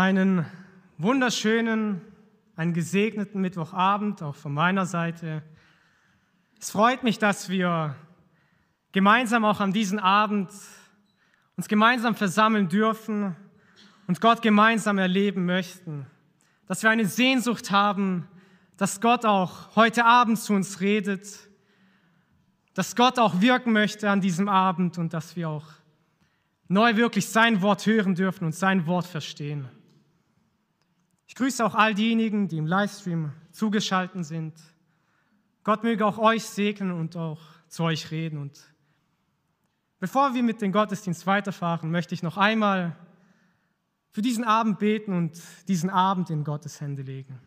Einen wunderschönen, einen gesegneten Mittwochabend auch von meiner Seite. Es freut mich, dass wir gemeinsam auch an diesem Abend uns gemeinsam versammeln dürfen und Gott gemeinsam erleben möchten. Dass wir eine Sehnsucht haben, dass Gott auch heute Abend zu uns redet, dass Gott auch wirken möchte an diesem Abend und dass wir auch neu wirklich sein Wort hören dürfen und sein Wort verstehen. Ich grüße auch all diejenigen, die im Livestream zugeschaltet sind. Gott möge auch euch segnen und auch zu euch reden. Und bevor wir mit dem Gottesdienst weiterfahren, möchte ich noch einmal für diesen Abend beten und diesen Abend in Gottes Hände legen.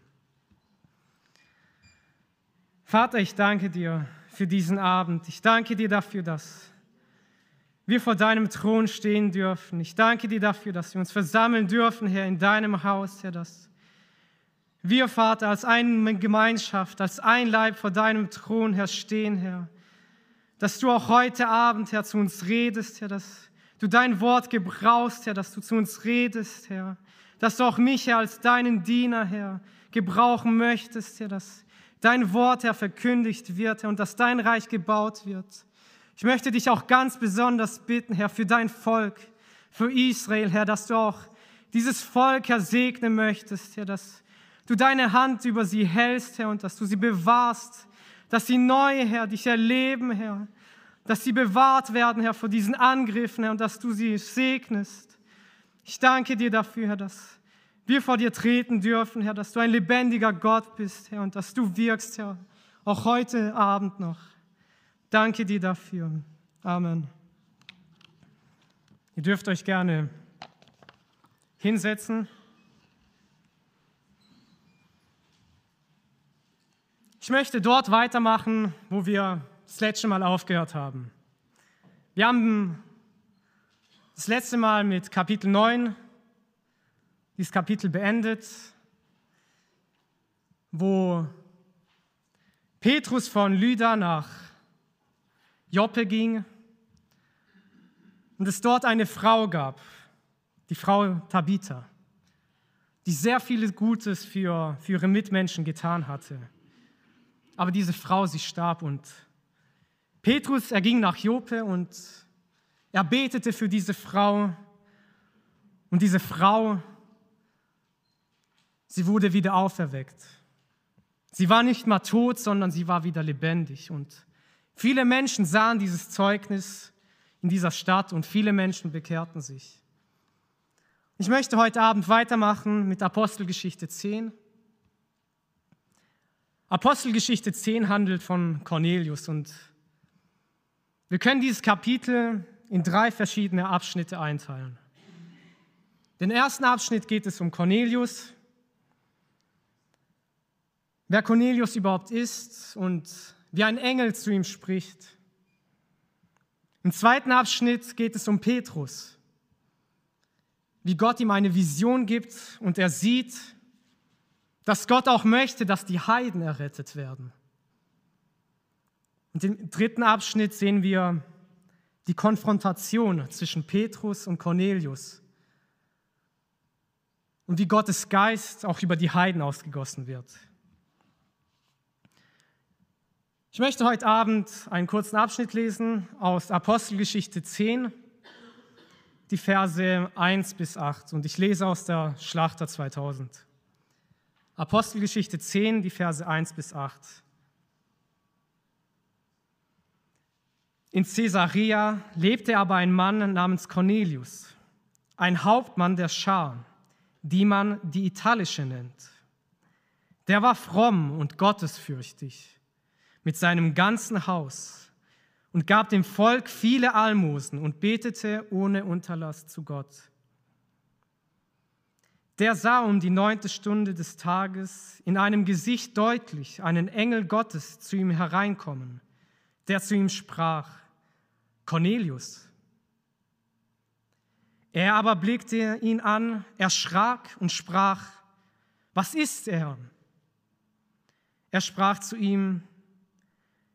Vater, ich danke dir für diesen Abend. Ich danke dir dafür, dass wir vor deinem Thron stehen dürfen. Ich danke dir dafür, dass wir uns versammeln dürfen, Herr, in deinem Haus, Herr, dass wir, Vater, als eine Gemeinschaft, als ein Leib vor deinem Thron, Herr, stehen, Herr. Dass du auch heute Abend, Herr, zu uns redest, Herr, dass du dein Wort gebrauchst, Herr, dass du zu uns redest, Herr. Dass du auch mich, Herr, als deinen Diener, Herr, gebrauchen möchtest, Herr, dass dein Wort, Herr, verkündigt wird, Herr, und dass dein Reich gebaut wird. Ich möchte dich auch ganz besonders bitten, Herr, für dein Volk, für Israel, Herr, dass du auch dieses Volk, Herr, segnen möchtest, Herr, dass du deine Hand über sie hältst, Herr, und dass du sie bewahrst, dass sie neu, Herr, dich erleben, Herr, dass sie bewahrt werden, Herr, vor diesen Angriffen, Herr, und dass du sie segnest. Ich danke dir dafür, Herr, dass wir vor dir treten dürfen, Herr, dass du ein lebendiger Gott bist, Herr, und dass du wirkst, Herr, auch heute Abend noch. Danke dir dafür. Amen. Ihr dürft euch gerne hinsetzen. Ich möchte dort weitermachen, wo wir das letzte Mal aufgehört haben. Wir haben das letzte Mal mit Kapitel 9 dieses Kapitel beendet, wo Petrus von Lyda nach Joppe ging und es dort eine Frau gab, die Frau Tabitha, die sehr vieles Gutes für, für ihre Mitmenschen getan hatte. Aber diese Frau, sie starb und Petrus, er ging nach Joppe und er betete für diese Frau und diese Frau, Sie wurde wieder auferweckt. Sie war nicht mal tot, sondern sie war wieder lebendig. Und viele Menschen sahen dieses Zeugnis in dieser Stadt und viele Menschen bekehrten sich. Ich möchte heute Abend weitermachen mit Apostelgeschichte 10. Apostelgeschichte 10 handelt von Cornelius und wir können dieses Kapitel in drei verschiedene Abschnitte einteilen. Den ersten Abschnitt geht es um Cornelius, wer Cornelius überhaupt ist und wie ein Engel zu ihm spricht. Im zweiten Abschnitt geht es um Petrus, wie Gott ihm eine Vision gibt und er sieht, dass Gott auch möchte, dass die Heiden errettet werden. Und im dritten Abschnitt sehen wir die Konfrontation zwischen Petrus und Cornelius und wie Gottes Geist auch über die Heiden ausgegossen wird. Ich möchte heute Abend einen kurzen Abschnitt lesen aus Apostelgeschichte 10, die Verse 1 bis 8. Und ich lese aus der Schlachter 2000. Apostelgeschichte 10, die Verse 1 bis 8. In Caesarea lebte aber ein Mann namens Cornelius, ein Hauptmann der Schar, die man die italische nennt. Der war fromm und gottesfürchtig mit seinem ganzen Haus und gab dem Volk viele Almosen und betete ohne Unterlass zu Gott. Der sah um die neunte Stunde des Tages in einem Gesicht deutlich einen Engel Gottes zu ihm hereinkommen, der zu ihm sprach, Cornelius. Er aber blickte ihn an, erschrak und sprach, was ist er? Er sprach zu ihm,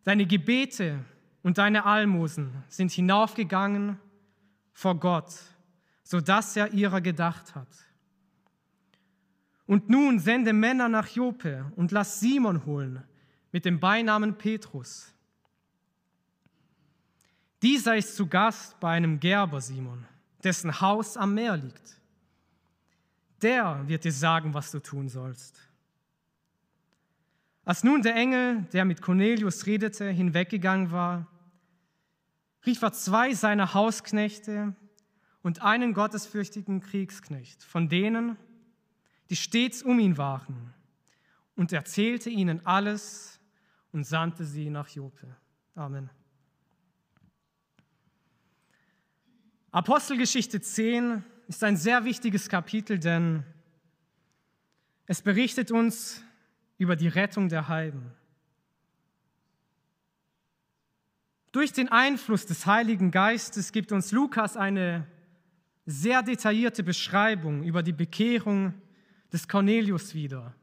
Deine Gebete und deine Almosen sind hinaufgegangen vor Gott, sodass er ihrer gedacht hat. Und nun sende Männer nach Joppe und lass Simon holen mit dem Beinamen Petrus. Dieser ist zu Gast bei einem Gerber Simon, dessen Haus am Meer liegt. Der wird dir sagen, was du tun sollst. Als nun der Engel, der mit Cornelius redete, hinweggegangen war, rief er zwei seiner Hausknechte und einen gottesfürchtigen Kriegsknecht, von denen, die stets um ihn waren, und erzählte ihnen alles und sandte sie nach Joppe. Amen. Apostelgeschichte 10 ist ein sehr wichtiges Kapitel, denn es berichtet uns über die Rettung der Heiden. Durch den Einfluss des Heiligen Geistes gibt uns Lukas eine sehr detaillierte Beschreibung über die Bekehrung des Cornelius wieder.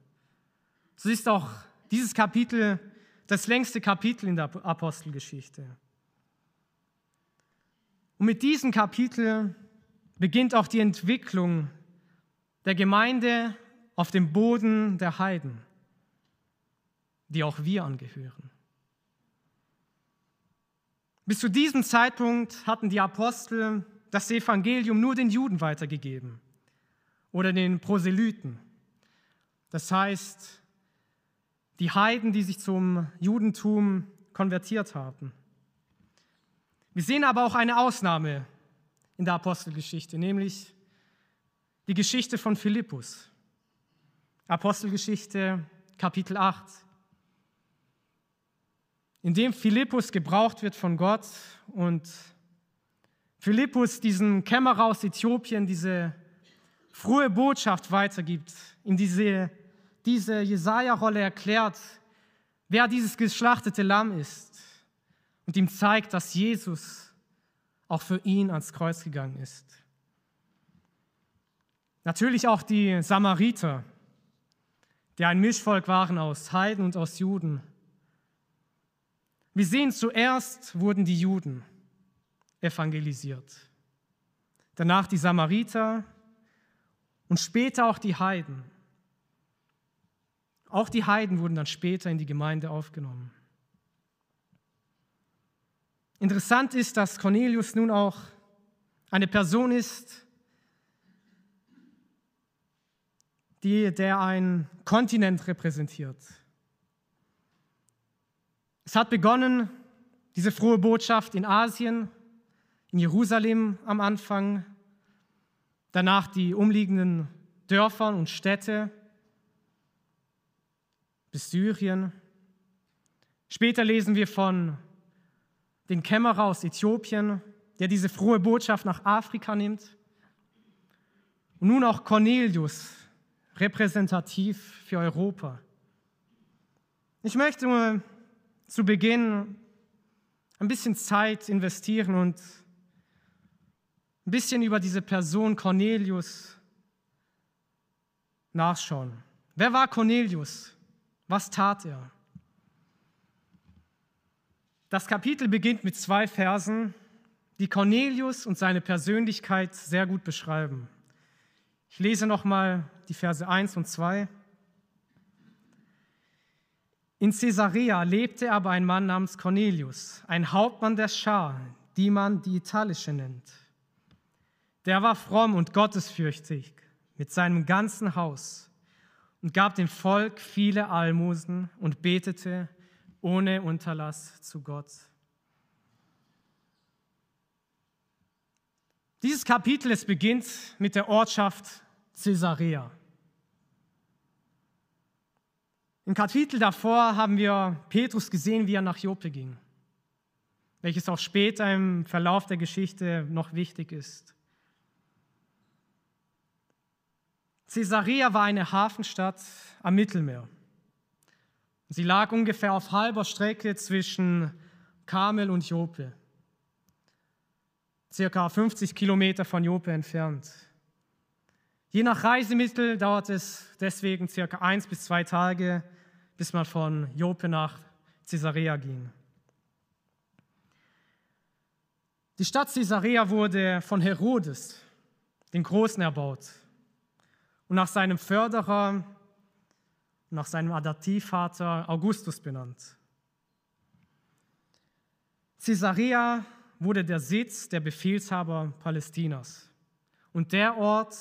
So ist auch dieses Kapitel das längste Kapitel in der Apostelgeschichte. Und mit diesem Kapitel beginnt auch die Entwicklung der Gemeinde auf dem Boden der Heiden, die auch wir angehören. Bis zu diesem Zeitpunkt hatten die Apostel das Evangelium nur den Juden weitergegeben oder den Proselyten. Das heißt, die Heiden, die sich zum Judentum konvertiert haben. Wir sehen aber auch eine Ausnahme in der Apostelgeschichte, nämlich die Geschichte von Philippus. Apostelgeschichte Kapitel 8. In dem Philippus gebraucht wird von Gott und Philippus diesem Kämmerer aus Äthiopien diese frohe Botschaft weitergibt, ihm diese, diese Jesaja-Rolle erklärt, wer dieses geschlachtete Lamm ist und ihm zeigt, dass Jesus auch für ihn ans Kreuz gegangen ist. Natürlich auch die Samariter, die ein Mischvolk waren aus Heiden und aus Juden. Wir sehen, zuerst wurden die Juden evangelisiert. Danach die Samariter und später auch die Heiden. Auch die Heiden wurden dann später in die Gemeinde aufgenommen. Interessant ist, dass Cornelius nun auch eine Person ist, die, der ein Kontinent repräsentiert. Es hat begonnen, diese frohe Botschaft in Asien, in Jerusalem am Anfang, danach die umliegenden Dörfer und Städte bis Syrien. Später lesen wir von den Kämmerer aus Äthiopien, der diese frohe Botschaft nach Afrika nimmt. Und nun auch Cornelius, repräsentativ für Europa. Ich möchte zu Beginn ein bisschen Zeit investieren und ein bisschen über diese Person Cornelius nachschauen. Wer war Cornelius? Was tat er? Das Kapitel beginnt mit zwei Versen, die Cornelius und seine Persönlichkeit sehr gut beschreiben. Ich lese nochmal die Verse 1 und 2. In Caesarea lebte aber ein Mann namens Cornelius, ein Hauptmann der Schar, die man die italische nennt. Der war fromm und gottesfürchtig mit seinem ganzen Haus und gab dem Volk viele Almosen und betete ohne Unterlass zu Gott. Dieses Kapitel, es beginnt mit der Ortschaft Caesarea. Im Kapitel davor haben wir Petrus gesehen, wie er nach Joppe ging, welches auch später im Verlauf der Geschichte noch wichtig ist. Caesarea war eine Hafenstadt am Mittelmeer. Sie lag ungefähr auf halber Strecke zwischen Kamel und Jope, circa 50 Kilometer von Jope entfernt. Je nach Reisemittel dauert es deswegen circa eins bis zwei Tage, bis man von Jope nach Caesarea ging. Die Stadt Caesarea wurde von Herodes, den Großen, erbaut. Und nach seinem Förderer nach seinem Adoptivvater Augustus benannt. Caesarea wurde der Sitz der Befehlshaber Palästinas und der Ort,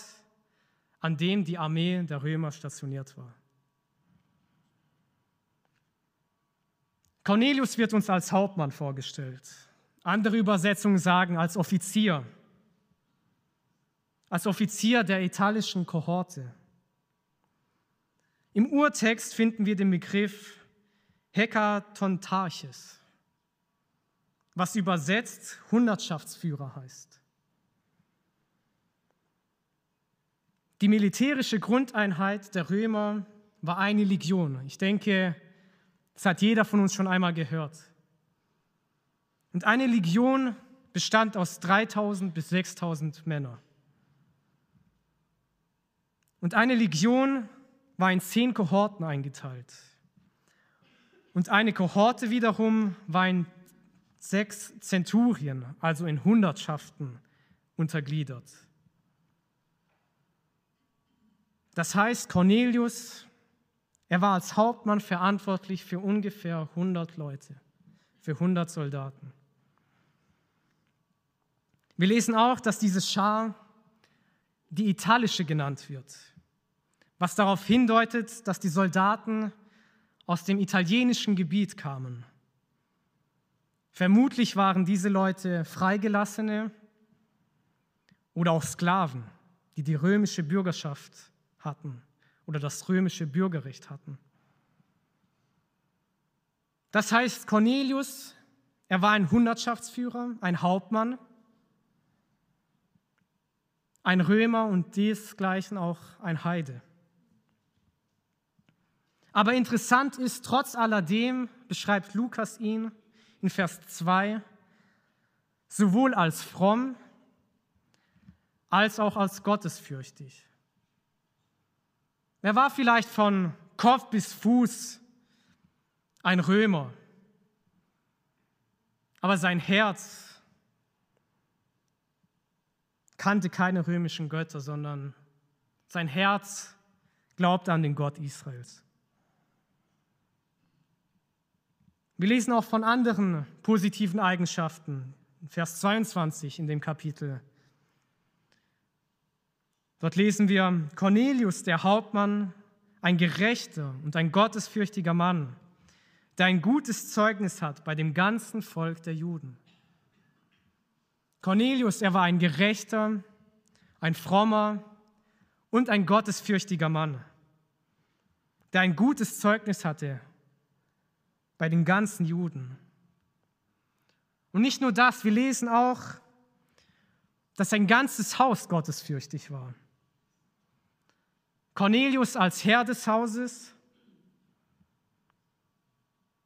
an dem die Armee der Römer stationiert war. Cornelius wird uns als Hauptmann vorgestellt. Andere Übersetzungen sagen als Offizier, als Offizier der italischen Kohorte. Im Urtext finden wir den Begriff Hekatontarches, was übersetzt Hundertschaftsführer heißt. Die militärische Grundeinheit der Römer war eine Legion. Ich denke, das hat jeder von uns schon einmal gehört. Und eine Legion bestand aus 3000 bis 6000 Männern. Und eine Legion war in zehn Kohorten eingeteilt. Und eine Kohorte wiederum war in sechs Zenturien, also in Hundertschaften, untergliedert. Das heißt, Cornelius, er war als Hauptmann verantwortlich für ungefähr 100 Leute, für 100 Soldaten. Wir lesen auch, dass diese Schar die italische genannt wird, was darauf hindeutet, dass die Soldaten aus dem italienischen Gebiet kamen. Vermutlich waren diese Leute Freigelassene oder auch Sklaven, die die römische Bürgerschaft hatten oder das römische Bürgerrecht hatten. Das heißt, Cornelius, er war ein Hundertschaftsführer, ein Hauptmann, ein Römer und desgleichen auch ein Heide. Aber interessant ist, trotz alledem beschreibt Lukas ihn in Vers 2 sowohl als fromm als auch als gottesfürchtig. Er war vielleicht von Kopf bis Fuß ein Römer, aber sein Herz kannte keine römischen Götter, sondern sein Herz glaubte an den Gott Israels. Wir lesen auch von anderen positiven Eigenschaften. Vers 22 in dem Kapitel. Dort lesen wir, Cornelius, der Hauptmann, ein gerechter und ein gottesfürchtiger Mann, der ein gutes Zeugnis hat bei dem ganzen Volk der Juden. Cornelius, er war ein gerechter, ein frommer und ein gottesfürchtiger Mann, der ein gutes Zeugnis hatte bei den ganzen Juden. Und nicht nur das, wir lesen auch, dass sein ganzes Haus gottesfürchtig war. Cornelius als Herr des Hauses,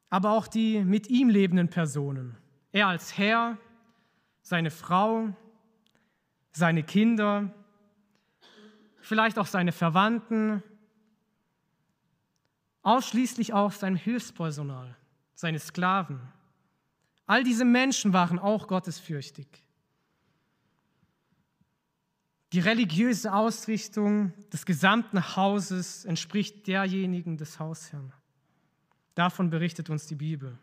aber auch die mit ihm lebenden Personen. Er als Herr, seine Frau, seine Kinder, vielleicht auch seine Verwandten, ausschließlich auch sein Hilfspersonal, seine Sklaven. All diese Menschen waren auch gottesfürchtig. Die religiöse Ausrichtung des gesamten Hauses entspricht derjenigen des Hausherrn. Davon berichtet uns die Bibel.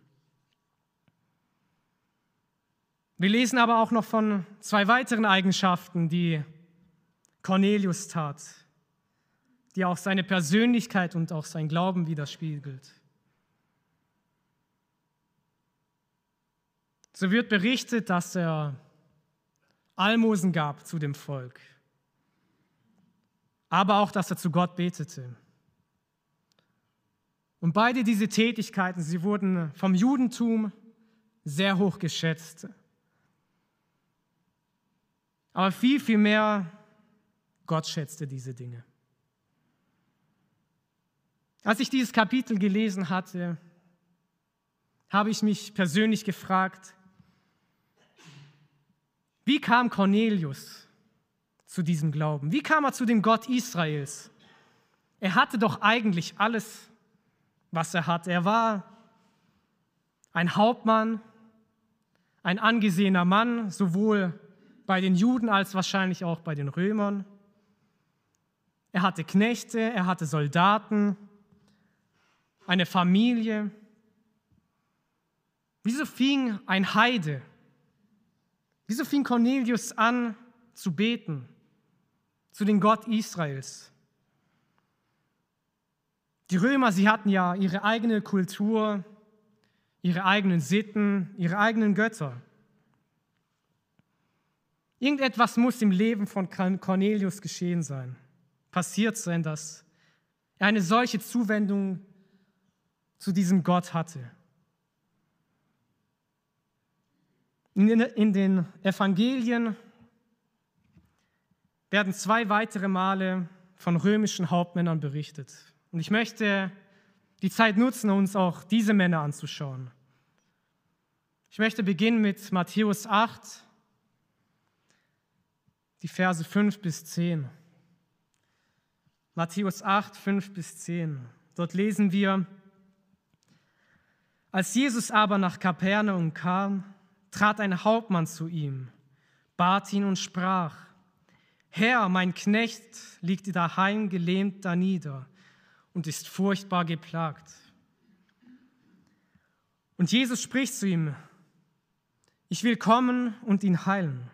Wir lesen aber auch noch von zwei weiteren Eigenschaften, die Cornelius tat, die auch seine Persönlichkeit und auch sein Glauben widerspiegelt. So wird berichtet, dass er Almosen gab zu dem Volk aber auch, dass er zu Gott betete. Und beide diese Tätigkeiten, sie wurden vom Judentum sehr hoch geschätzt. Aber viel, viel mehr, Gott schätzte diese Dinge. Als ich dieses Kapitel gelesen hatte, habe ich mich persönlich gefragt, wie kam Cornelius zu diesem Glauben? Wie kam er zu dem Gott Israels? Er hatte doch eigentlich alles, was er hat. Er war ein Hauptmann, ein angesehener Mann, sowohl bei den Juden als wahrscheinlich auch bei den Römern. er hatte Knechte, er hatte Soldaten, eine Familie. Wieso fing ein Heide, wieso fing Cornelius an zu beten zu den Gott Israels? Die Römer, sie hatten ja ihre eigene Kultur, ihre eigenen Sitten, ihre eigenen Götter. Irgendetwas muss im Leben von Cornelius geschehen sein, passiert sein, dass er eine solche Zuwendung zu diesem Gott hatte. In den Evangelien werden zwei weitere Male von römischen Hauptmännern berichtet. Und ich möchte die Zeit nutzen, uns auch diese Männer anzuschauen. Ich möchte beginnen mit Matthäus 8, die Verse 5 bis 10. Matthäus 8, 5 bis 10. Dort lesen wir, als Jesus aber nach Kapernaum kam, trat ein Hauptmann zu ihm, bat ihn und sprach, Herr, mein Knecht liegt daheim gelähmt da nieder und ist furchtbar geplagt. Und Jesus spricht zu ihm, ich will kommen und ihn heilen.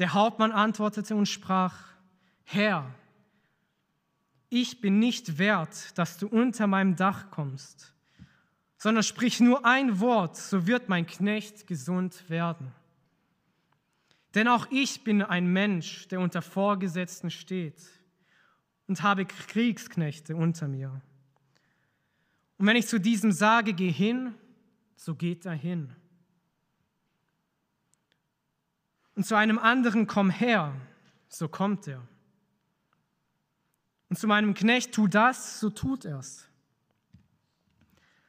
Der Hauptmann antwortete und sprach, Herr, ich bin nicht wert, dass du unter meinem Dach kommst, sondern sprich nur ein Wort, so wird mein Knecht gesund werden. Denn auch ich bin ein Mensch, der unter Vorgesetzten steht und habe Kriegsknechte unter mir. Und wenn ich zu diesem sage, geh hin, so geht er hin und zu einem anderen, komm her, so kommt er. Und zu meinem Knecht, tu das, so tut er's.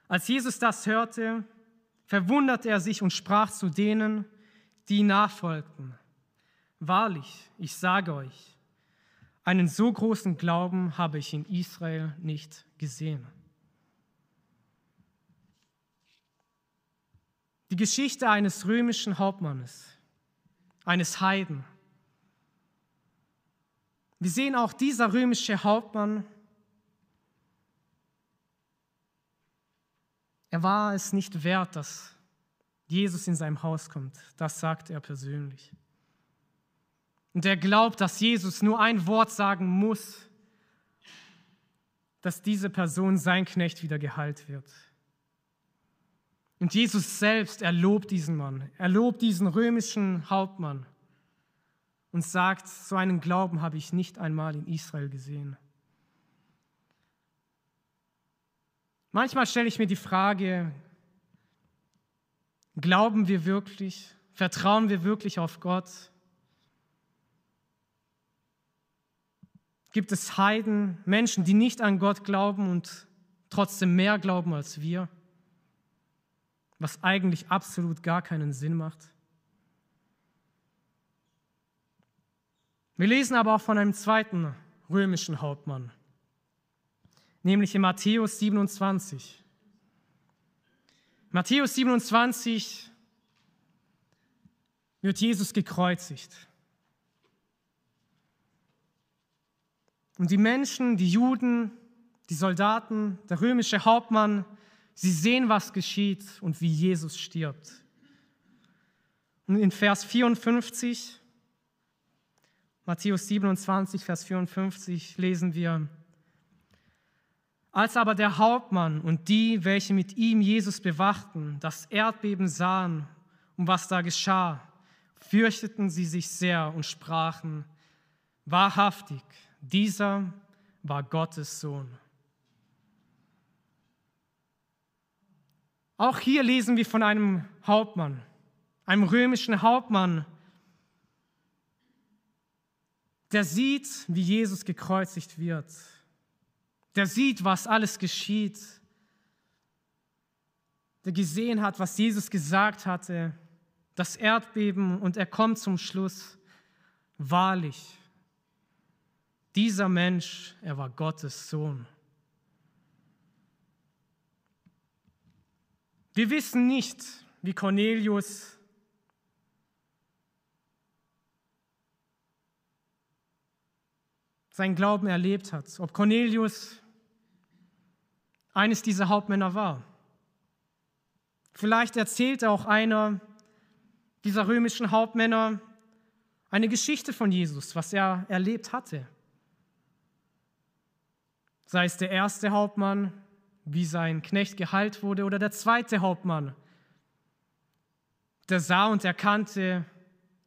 Als Jesus das hörte, verwunderte er sich und sprach zu denen, die nachfolgten. Wahrlich, ich sage euch, einen so großen Glauben habe ich in Israel nicht gesehen. Die Geschichte eines römischen Hauptmannes eines Heiden. Wir sehen auch dieser römische Hauptmann, er war es nicht wert, dass Jesus in seinem Haus kommt. Das sagt er persönlich. Und er glaubt, dass Jesus nur ein Wort sagen muss, dass diese Person sein Knecht wieder geheilt wird. Und Jesus selbst, er lobt diesen Mann, er lobt diesen römischen Hauptmann und sagt, so einen Glauben habe ich nicht einmal in Israel gesehen. Manchmal stelle ich mir die Frage, glauben wir wirklich, vertrauen wir wirklich auf Gott? Gibt es Heiden, Menschen, die nicht an Gott glauben und trotzdem mehr glauben als wir? was eigentlich absolut gar keinen Sinn macht. Wir lesen aber auch von einem zweiten römischen Hauptmann, nämlich in Matthäus 27. Matthäus 27 wird Jesus gekreuzigt. Und die Menschen, die Juden, die Soldaten, der römische Hauptmann, Sie sehen, was geschieht und wie Jesus stirbt. Und in Vers 54, Matthäus 27, Vers 54 lesen wir, als aber der Hauptmann und die, welche mit ihm Jesus bewachten, das Erdbeben sahen und was da geschah, fürchteten sie sich sehr und sprachen, wahrhaftig, dieser war Gottes Sohn. Auch hier lesen wir von einem Hauptmann, einem römischen Hauptmann, der sieht, wie Jesus gekreuzigt wird. Der sieht, was alles geschieht. Der gesehen hat, was Jesus gesagt hatte, das Erdbeben und er kommt zum Schluss, wahrlich, dieser Mensch, er war Gottes Sohn. Wir wissen nicht, wie Cornelius seinen Glauben erlebt hat, ob Cornelius eines dieser Hauptmänner war. Vielleicht erzählte auch einer dieser römischen Hauptmänner eine Geschichte von Jesus, was er erlebt hatte. Sei es der erste Hauptmann, wie sein Knecht geheilt wurde, oder der zweite Hauptmann, der sah und erkannte,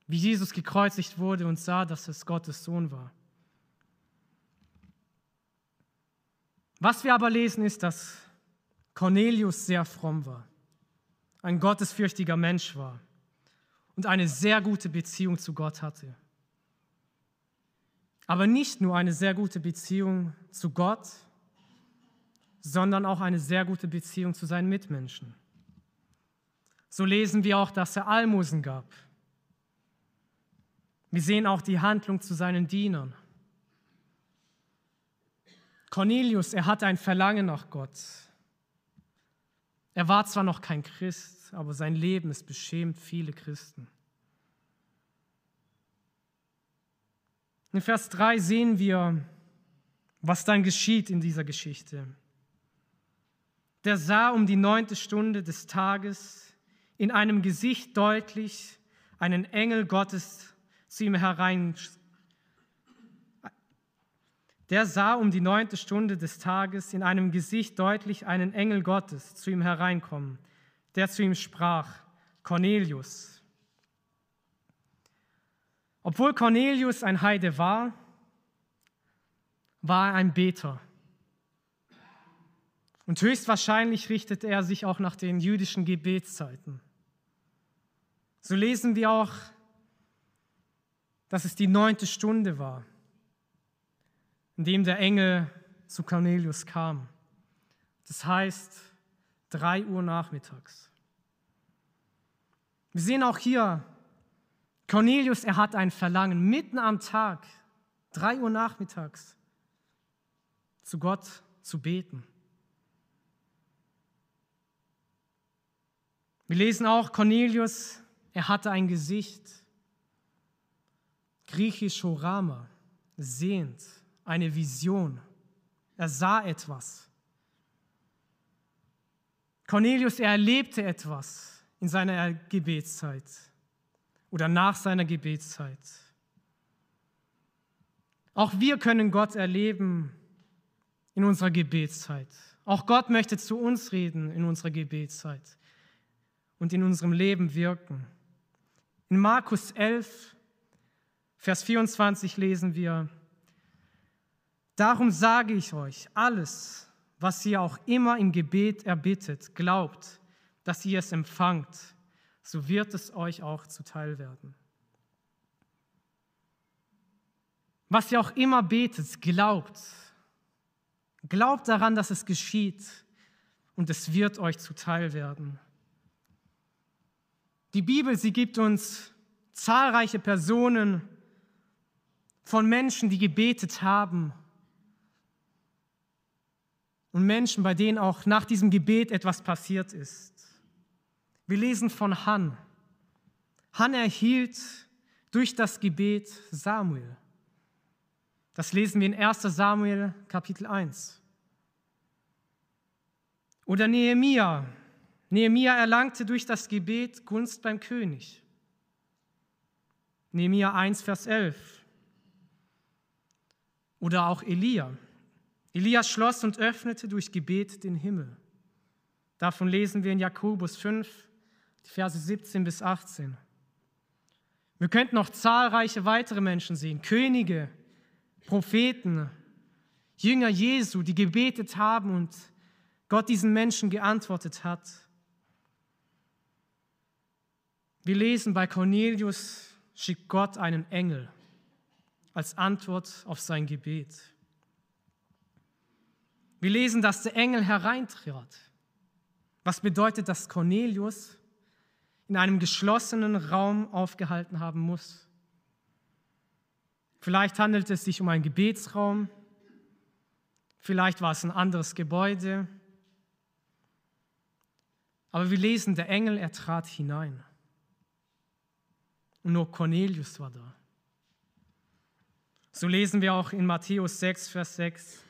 wie Jesus gekreuzigt wurde und sah, dass es Gottes Sohn war. Was wir aber lesen, ist, dass Cornelius sehr fromm war ein gottesfürchtiger Mensch war und eine sehr gute Beziehung zu Gott hatte. Aber nicht nur eine sehr gute Beziehung zu Gott, sondern auch eine sehr gute Beziehung zu seinen Mitmenschen. So lesen wir auch, dass er Almosen gab. Wir sehen auch die Handlung zu seinen Dienern. Cornelius, er hatte ein Verlangen nach Gott. Er war zwar noch kein Christ, aber sein Leben ist beschämt viele Christen. In Vers 3 sehen wir, was dann geschieht in dieser Geschichte. Der sah um die neunte Stunde des Tages in einem Gesicht deutlich einen Engel Gottes zu ihm herein der sah um die neunte Stunde des Tages in einem Gesicht deutlich einen Engel Gottes zu ihm hereinkommen, der zu ihm sprach, Cornelius. Obwohl Cornelius ein Heide war, war er ein Beter. Und höchstwahrscheinlich richtete er sich auch nach den jüdischen Gebetszeiten. So lesen wir auch, dass es die neunte Stunde war in dem der Engel zu Cornelius kam. Das heißt, drei Uhr nachmittags. Wir sehen auch hier, Cornelius, er hat ein Verlangen, mitten am Tag, drei Uhr nachmittags, zu Gott zu beten. Wir lesen auch, Cornelius, er hatte ein Gesicht, griechisch Horama, sehend, eine Vision. Er sah etwas. Cornelius, er erlebte etwas in seiner Gebetszeit oder nach seiner Gebetszeit. Auch wir können Gott erleben in unserer Gebetszeit. Auch Gott möchte zu uns reden in unserer Gebetszeit und in unserem Leben wirken. In Markus 11, Vers 24 lesen wir, Darum sage ich euch, alles, was ihr auch immer im Gebet erbittet, glaubt, dass ihr es empfangt, so wird es euch auch zuteil werden. Was ihr auch immer betet, glaubt. Glaubt daran, dass es geschieht und es wird euch zuteil werden. Die Bibel, sie gibt uns zahlreiche Personen von Menschen, die gebetet haben und Menschen, bei denen auch nach diesem Gebet etwas passiert ist. Wir lesen von Han. Han erhielt durch das Gebet Samuel. Das lesen wir in 1 Samuel Kapitel 1. Oder Nehemia. Nehemia erlangte durch das Gebet Gunst beim König. Nehemia 1, Vers 11. Oder auch Elia. Elias schloss und öffnete durch Gebet den Himmel. Davon lesen wir in Jakobus 5, die Verse 17 bis 18. Wir könnten noch zahlreiche weitere Menschen sehen, Könige, Propheten, Jünger Jesu, die gebetet haben und Gott diesen Menschen geantwortet hat. Wir lesen bei Cornelius schickt Gott einen Engel als Antwort auf sein Gebet. Wir lesen, dass der Engel hereintrat. Was bedeutet, dass Cornelius in einem geschlossenen Raum aufgehalten haben muss? Vielleicht handelt es sich um einen Gebetsraum, vielleicht war es ein anderes Gebäude. Aber wir lesen, der Engel, er trat hinein. Und nur Cornelius war da. So lesen wir auch in Matthäus 6, Vers 6.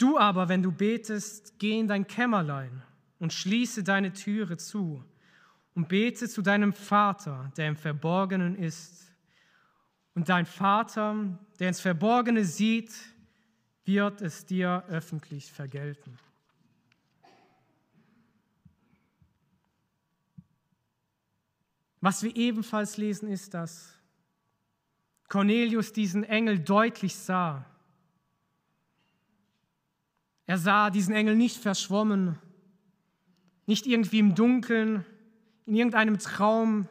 Du aber, wenn du betest, geh in dein Kämmerlein und schließe deine Türe zu und bete zu deinem Vater, der im Verborgenen ist. Und dein Vater, der ins Verborgene sieht, wird es dir öffentlich vergelten. Was wir ebenfalls lesen, ist, dass Cornelius diesen Engel deutlich sah. Er sah diesen Engel nicht verschwommen, nicht irgendwie im Dunkeln, in irgendeinem Traum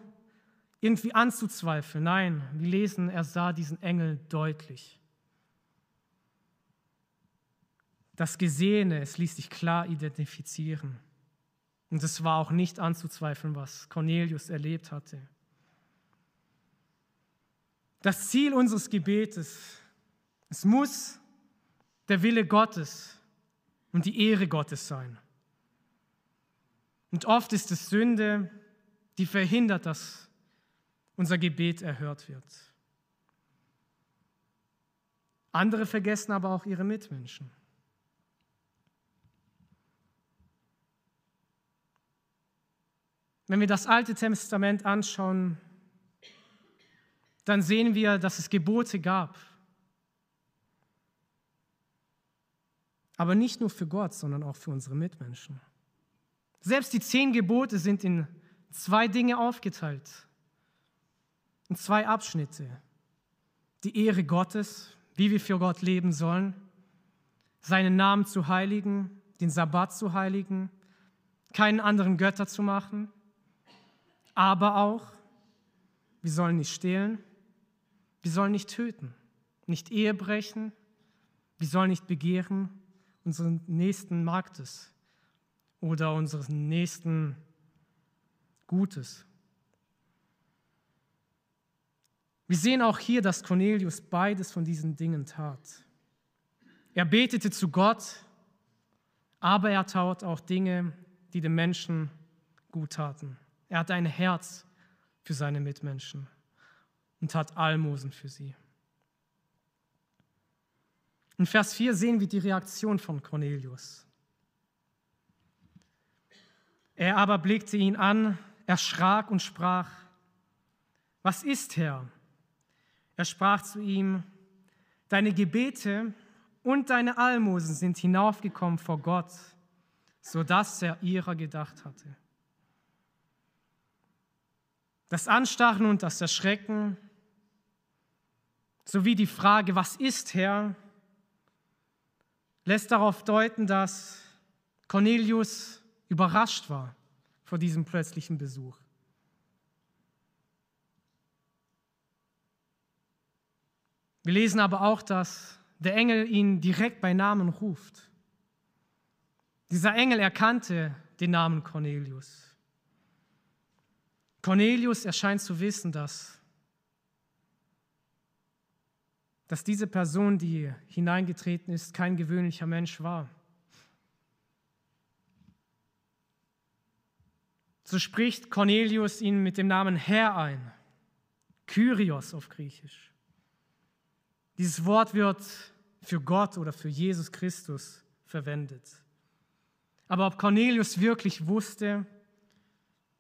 irgendwie anzuzweifeln. Nein, wir lesen, er sah diesen Engel deutlich. Das Gesehene, es ließ sich klar identifizieren. Und es war auch nicht anzuzweifeln, was Cornelius erlebt hatte. Das Ziel unseres Gebetes, es muss der Wille Gottes und die Ehre Gottes sein. Und oft ist es Sünde, die verhindert, dass unser Gebet erhört wird. Andere vergessen aber auch ihre Mitmenschen. Wenn wir das Alte Testament anschauen, dann sehen wir, dass es Gebote gab. Aber nicht nur für Gott, sondern auch für unsere Mitmenschen. Selbst die zehn Gebote sind in zwei Dinge aufgeteilt, in zwei Abschnitte. Die Ehre Gottes, wie wir für Gott leben sollen, seinen Namen zu heiligen, den Sabbat zu heiligen, keinen anderen Götter zu machen, aber auch, wir sollen nicht stehlen, wir sollen nicht töten, nicht Ehe brechen, wir sollen nicht begehren unseren nächsten Marktes oder unseres nächsten Gutes. Wir sehen auch hier, dass Cornelius beides von diesen Dingen tat. Er betete zu Gott, aber er tat auch Dinge, die dem Menschen gut taten. Er hatte ein Herz für seine Mitmenschen und tat Almosen für sie. In Vers 4 sehen wir die Reaktion von Cornelius. Er aber blickte ihn an, erschrak und sprach, was ist, Herr? Er sprach zu ihm, deine Gebete und deine Almosen sind hinaufgekommen vor Gott, sodass er ihrer gedacht hatte. Das Anstarren und das Erschrecken sowie die Frage, was ist Herr, lässt darauf deuten, dass Cornelius überrascht war vor diesem plötzlichen Besuch. Wir lesen aber auch, dass der Engel ihn direkt bei Namen ruft. Dieser Engel erkannte den Namen Cornelius. Cornelius erscheint zu wissen, dass dass diese Person, die hineingetreten ist, kein gewöhnlicher Mensch war. So spricht Cornelius ihn mit dem Namen Herr ein, Kyrios auf Griechisch. Dieses Wort wird für Gott oder für Jesus Christus verwendet. Aber ob Cornelius wirklich wusste,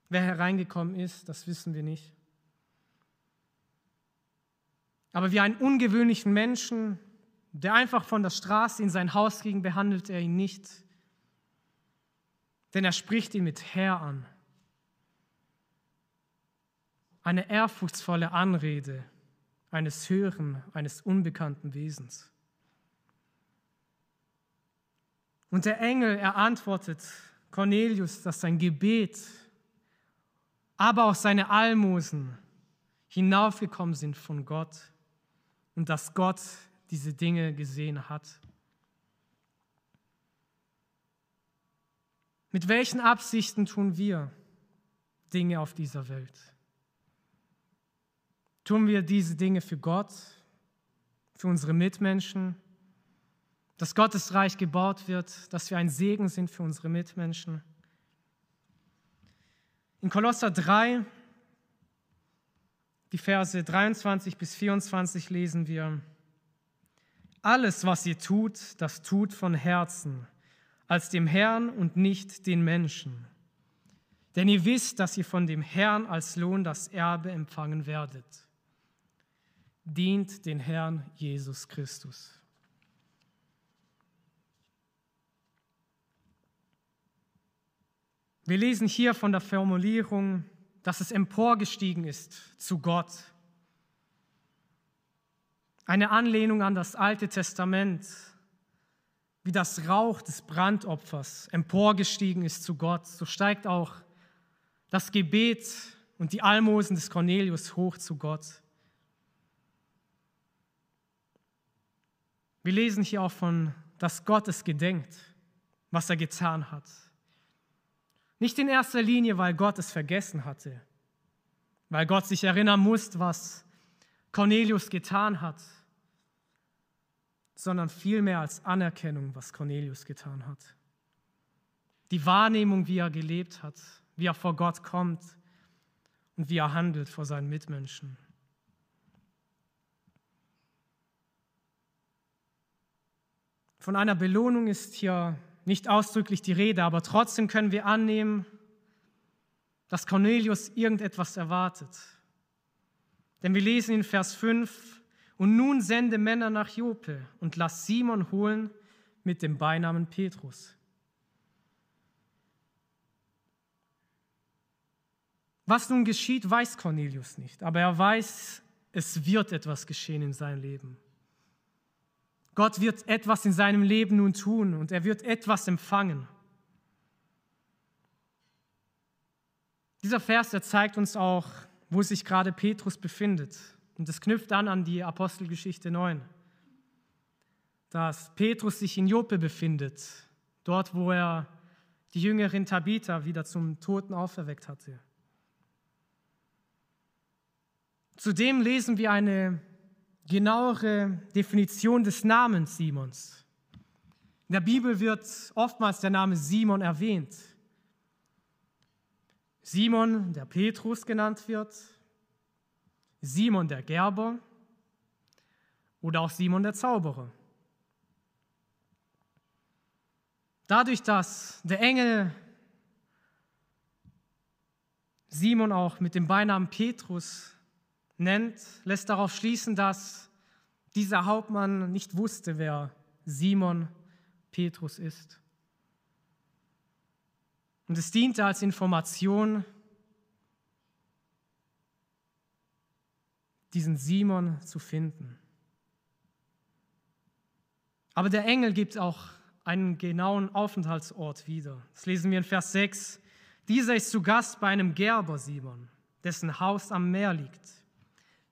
wer hereingekommen ist, das wissen wir nicht. Aber wie einen ungewöhnlichen Menschen, der einfach von der Straße in sein Haus ging, behandelt er ihn nicht. Denn er spricht ihn mit Herr an. Eine ehrfurchtsvolle Anrede eines höheren, eines unbekannten Wesens. Und der Engel, er antwortet Cornelius, dass sein Gebet, aber auch seine Almosen hinaufgekommen sind von Gott und dass Gott diese Dinge gesehen hat. Mit welchen Absichten tun wir Dinge auf dieser Welt? Tun wir diese Dinge für Gott, für unsere Mitmenschen, dass Gottes Reich gebaut wird, dass wir ein Segen sind für unsere Mitmenschen? In Kolosser 3 die Verse 23 bis 24 lesen wir, alles, was ihr tut, das tut von Herzen, als dem Herrn und nicht den Menschen. Denn ihr wisst, dass ihr von dem Herrn als Lohn das Erbe empfangen werdet. Dient den Herrn Jesus Christus. Wir lesen hier von der Formulierung, dass es emporgestiegen ist zu Gott. Eine Anlehnung an das Alte Testament, wie das Rauch des Brandopfers emporgestiegen ist zu Gott, so steigt auch das Gebet und die Almosen des Cornelius hoch zu Gott. Wir lesen hier auch von, dass Gott es gedenkt, was er getan hat. Nicht in erster Linie, weil Gott es vergessen hatte, weil Gott sich erinnern muss, was Cornelius getan hat, sondern vielmehr als Anerkennung, was Cornelius getan hat. Die Wahrnehmung, wie er gelebt hat, wie er vor Gott kommt und wie er handelt vor seinen Mitmenschen. Von einer Belohnung ist hier nicht ausdrücklich die Rede, aber trotzdem können wir annehmen, dass Cornelius irgendetwas erwartet. Denn wir lesen in Vers 5, und nun sende Männer nach Jope und lass Simon holen mit dem Beinamen Petrus. Was nun geschieht, weiß Cornelius nicht, aber er weiß, es wird etwas geschehen in seinem Leben. Gott wird etwas in seinem Leben nun tun und er wird etwas empfangen. Dieser Vers, der zeigt uns auch, wo sich gerade Petrus befindet. Und das knüpft an an die Apostelgeschichte 9. Dass Petrus sich in Joppe befindet, dort, wo er die Jüngerin Tabitha wieder zum Toten auferweckt hatte. Zudem lesen wir eine genauere Definition des Namens Simons. In der Bibel wird oftmals der Name Simon erwähnt. Simon, der Petrus genannt wird, Simon der Gerber oder auch Simon der Zauberer. Dadurch, dass der Engel Simon auch mit dem Beinamen Petrus nennt, lässt darauf schließen, dass dieser Hauptmann nicht wusste, wer Simon Petrus ist. Und es diente als Information, diesen Simon zu finden. Aber der Engel gibt auch einen genauen Aufenthaltsort wieder. Das lesen wir in Vers 6. Dieser ist zu Gast bei einem Gerber Simon, dessen Haus am Meer liegt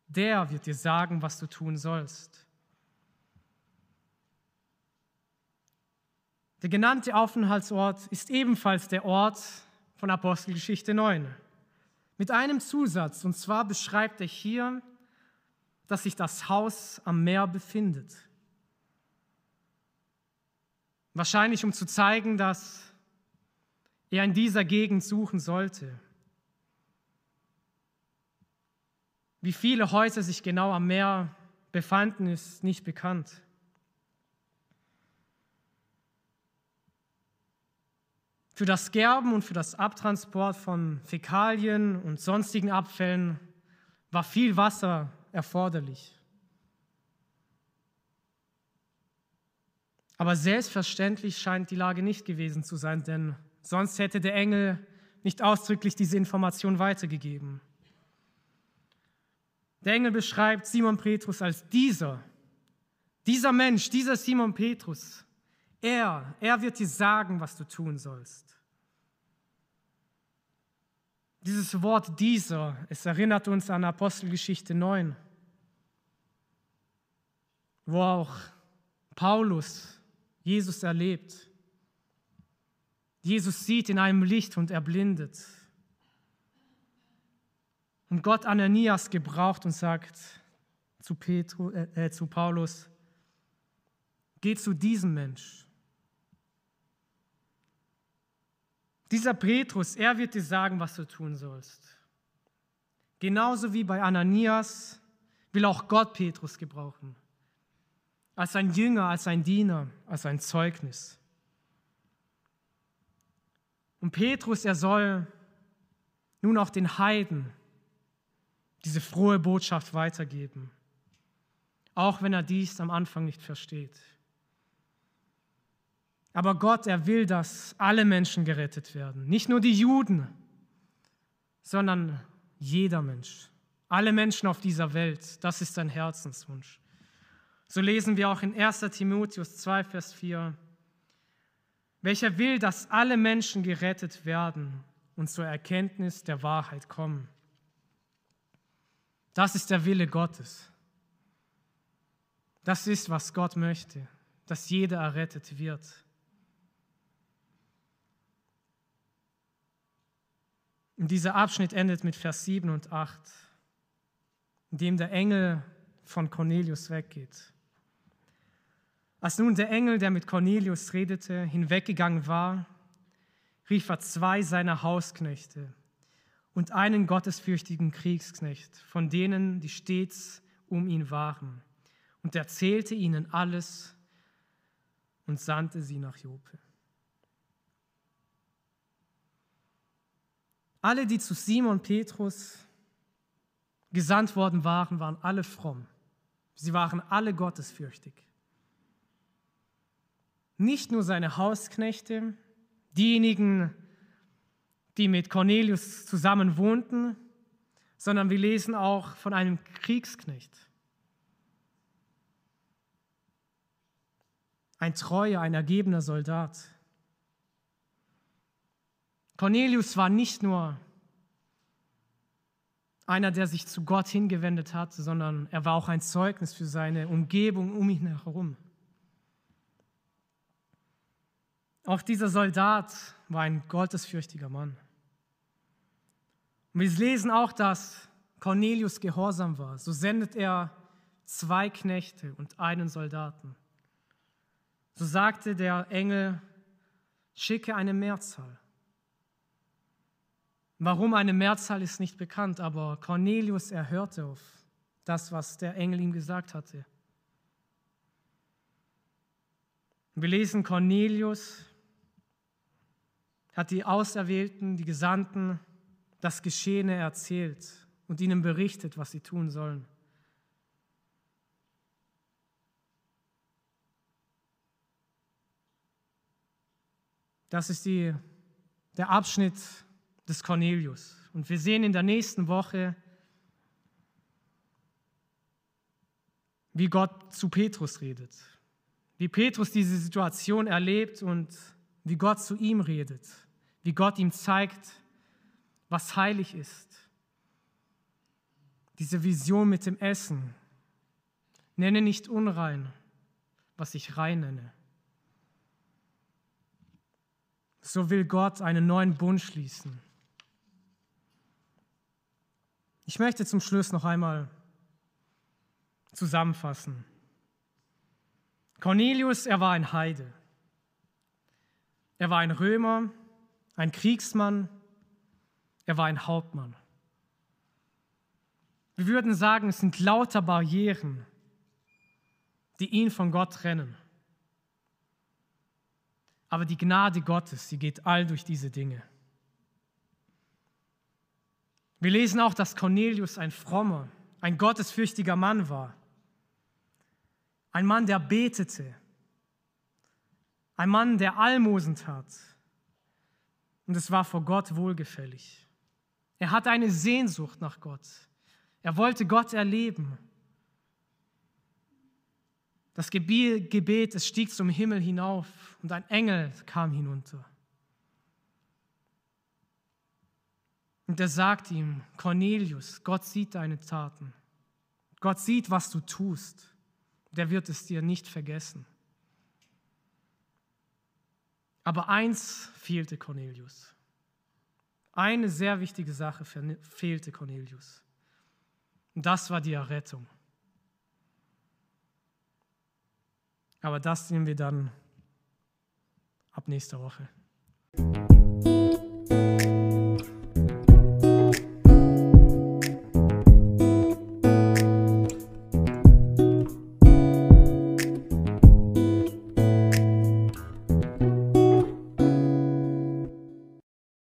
der wird dir sagen, was du tun sollst. Der genannte Aufenthaltsort ist ebenfalls der Ort von Apostelgeschichte 9. Mit einem Zusatz, und zwar beschreibt er hier, dass sich das Haus am Meer befindet. Wahrscheinlich um zu zeigen, dass er in dieser Gegend suchen sollte. Wie viele Häuser sich genau am Meer befanden, ist nicht bekannt. Für das Gerben und für das Abtransport von Fäkalien und sonstigen Abfällen war viel Wasser erforderlich. Aber selbstverständlich scheint die Lage nicht gewesen zu sein, denn sonst hätte der Engel nicht ausdrücklich diese Information weitergegeben. Der Engel beschreibt Simon Petrus als dieser, dieser Mensch, dieser Simon Petrus. Er, er wird dir sagen, was du tun sollst. Dieses Wort dieser, es erinnert uns an Apostelgeschichte 9, wo auch Paulus Jesus erlebt. Jesus sieht in einem Licht und erblindet. Und Gott Ananias gebraucht und sagt zu, Petru, äh, äh, zu Paulus, geh zu diesem Mensch. Dieser Petrus, er wird dir sagen, was du tun sollst. Genauso wie bei Ananias will auch Gott Petrus gebrauchen. Als ein Jünger, als ein Diener, als ein Zeugnis. Und Petrus, er soll nun auch den Heiden diese frohe Botschaft weitergeben, auch wenn er dies am Anfang nicht versteht. Aber Gott, er will, dass alle Menschen gerettet werden, nicht nur die Juden, sondern jeder Mensch, alle Menschen auf dieser Welt, das ist sein Herzenswunsch. So lesen wir auch in 1 Timotheus 2, Vers 4, welcher will, dass alle Menschen gerettet werden und zur Erkenntnis der Wahrheit kommen. Das ist der Wille Gottes. Das ist, was Gott möchte, dass jeder errettet wird. Und dieser Abschnitt endet mit Vers 7 und 8, in dem der Engel von Cornelius weggeht. Als nun der Engel, der mit Cornelius redete, hinweggegangen war, rief er zwei seiner Hausknechte und einen gottesfürchtigen Kriegsknecht, von denen, die stets um ihn waren, und erzählte ihnen alles und sandte sie nach Jope. Alle, die zu Simon Petrus gesandt worden waren, waren alle fromm. Sie waren alle gottesfürchtig. Nicht nur seine Hausknechte, diejenigen, die mit Cornelius zusammen wohnten, sondern wir lesen auch von einem Kriegsknecht. Ein treuer, ein ergebener Soldat. Cornelius war nicht nur einer, der sich zu Gott hingewendet hat, sondern er war auch ein Zeugnis für seine Umgebung um ihn herum. Auch dieser Soldat war ein gottesfürchtiger Mann. Und wir lesen auch, dass Cornelius gehorsam war. So sendet er zwei Knechte und einen Soldaten. So sagte der Engel, schicke eine Mehrzahl. Warum eine Mehrzahl ist nicht bekannt, aber Cornelius erhörte auf das, was der Engel ihm gesagt hatte. Wir lesen, Cornelius hat die Auserwählten, die Gesandten, das Geschehene erzählt und ihnen berichtet, was sie tun sollen. Das ist die, der Abschnitt des Cornelius. Und wir sehen in der nächsten Woche, wie Gott zu Petrus redet, wie Petrus diese Situation erlebt und wie Gott zu ihm redet, wie Gott ihm zeigt, was heilig ist. Diese Vision mit dem Essen. Nenne nicht unrein, was ich rein nenne. So will Gott einen neuen Bund schließen. Ich möchte zum Schluss noch einmal zusammenfassen. Cornelius, er war ein Heide. Er war ein Römer, ein Kriegsmann, er war ein Hauptmann. Wir würden sagen, es sind lauter Barrieren, die ihn von Gott trennen. Aber die Gnade Gottes, sie geht all durch diese Dinge. Wir lesen auch, dass Cornelius ein frommer, ein gottesfürchtiger Mann war. Ein Mann, der betete. Ein Mann, der Almosen tat. Und es war vor Gott wohlgefällig. Er hatte eine Sehnsucht nach Gott. Er wollte Gott erleben. Das Gebet, es stieg zum Himmel hinauf und ein Engel kam hinunter. Und er sagt ihm, Cornelius, Gott sieht deine Taten. Gott sieht, was du tust. Der wird es dir nicht vergessen. Aber eins fehlte Cornelius. Eine sehr wichtige Sache fehlte Cornelius. Und das war die Errettung. Aber das sehen wir dann ab nächster Woche.